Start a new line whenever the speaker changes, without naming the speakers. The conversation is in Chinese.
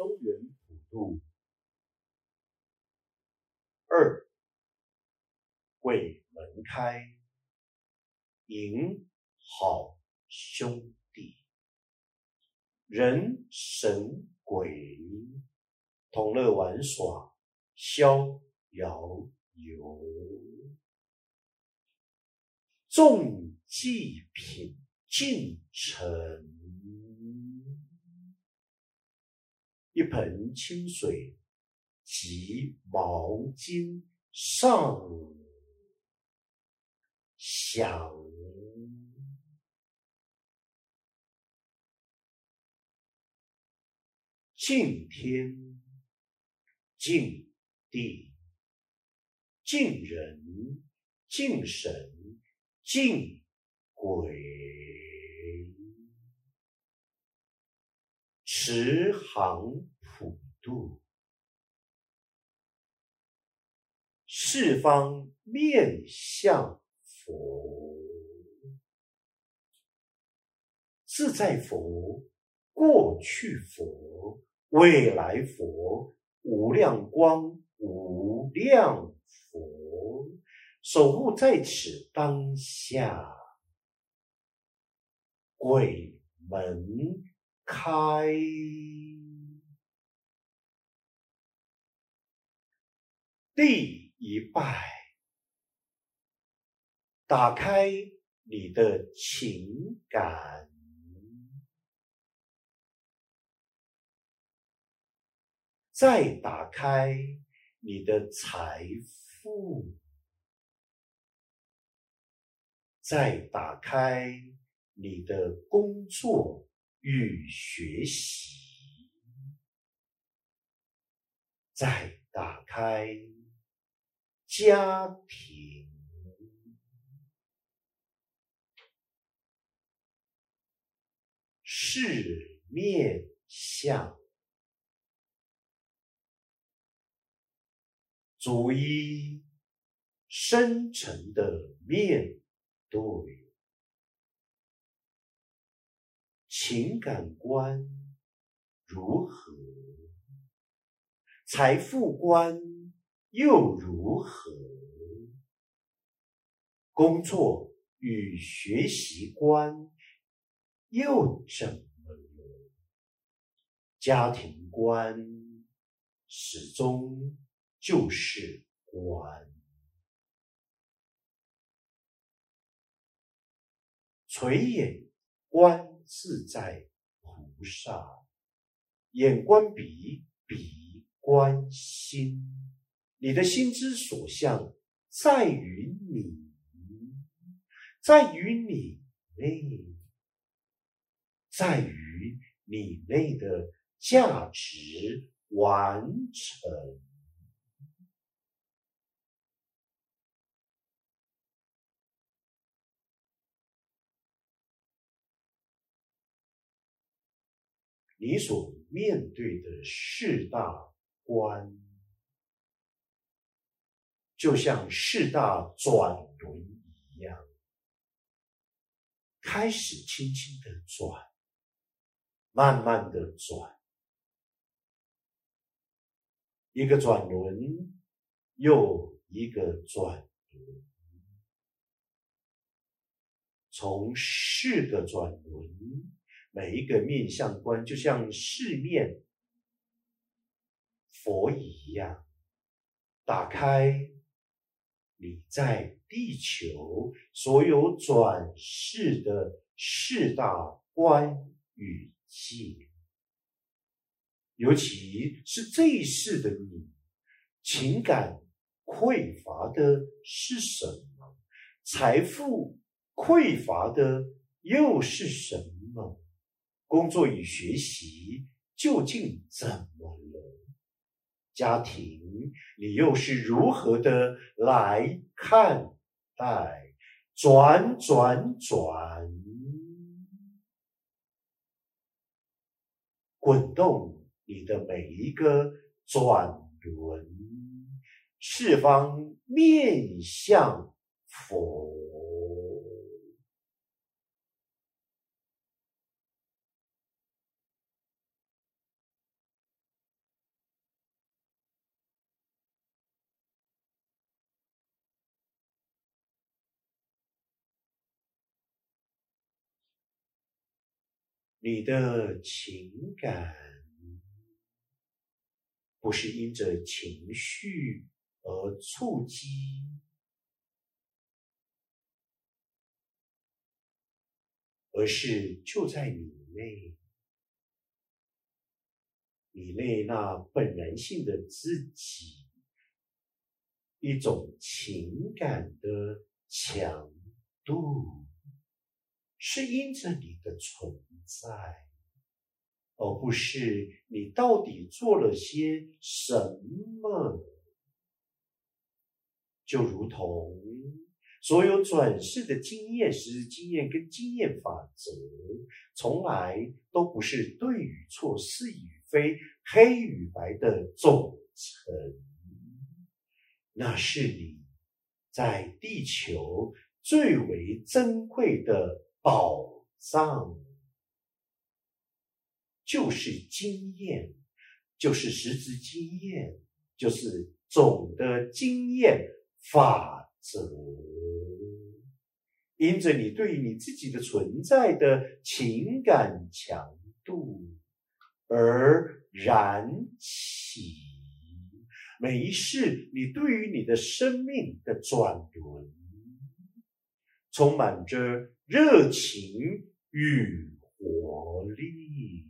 中原普渡。二，鬼门开，迎好兄弟，人神鬼同乐玩耍，逍遥游，众祭品进城，盆清水及毛巾上想。敬天、敬地、敬人、敬神、敬鬼，持行度，四方面向佛，自在佛，过去佛。未来佛，无量光，无量佛，守护在此当下。鬼门开，第一拜，打开你的情感。再打开你的财富，再打开你的工作与学习，再打开家庭，四面相。逐一深沉的面对情感观如何？财富观又如何？工作与学习观又怎么了？家庭观始终。就是观，垂眼观自在菩萨，眼观鼻，鼻观心，你的心之所向在于你，在于你内，在于你内的价值完成。你所面对的四大关，就像四大转轮一样，开始轻轻的转，慢慢的转，一个转轮又一个转轮，从四个转轮。每一个面相观，就像四面佛一样，打开你在地球所有转世的四大观与界，尤其是这一世的你，情感匮乏的是什么？财富匮乏的又是什么？工作与学习究竟怎么了？家庭你又是如何的来看待？转转转，滚动你的每一个转轮，四方面向佛。你的情感不是因着情绪而触激，而是就在你内，你内那本然性的自己，一种情感的强度。是因着你的存在，而不是你到底做了些什么。就如同所有转世的经验、实经验跟经验法则，从来都不是对与错、是与非、黑与白的总成，那是你在地球最为珍贵的。宝藏就是经验，就是实质经验，就是总的经验法则。因着你对于你自己的存在的情感强度而燃起，每一世你对于你的生命的转轮，充满着。热情与活力。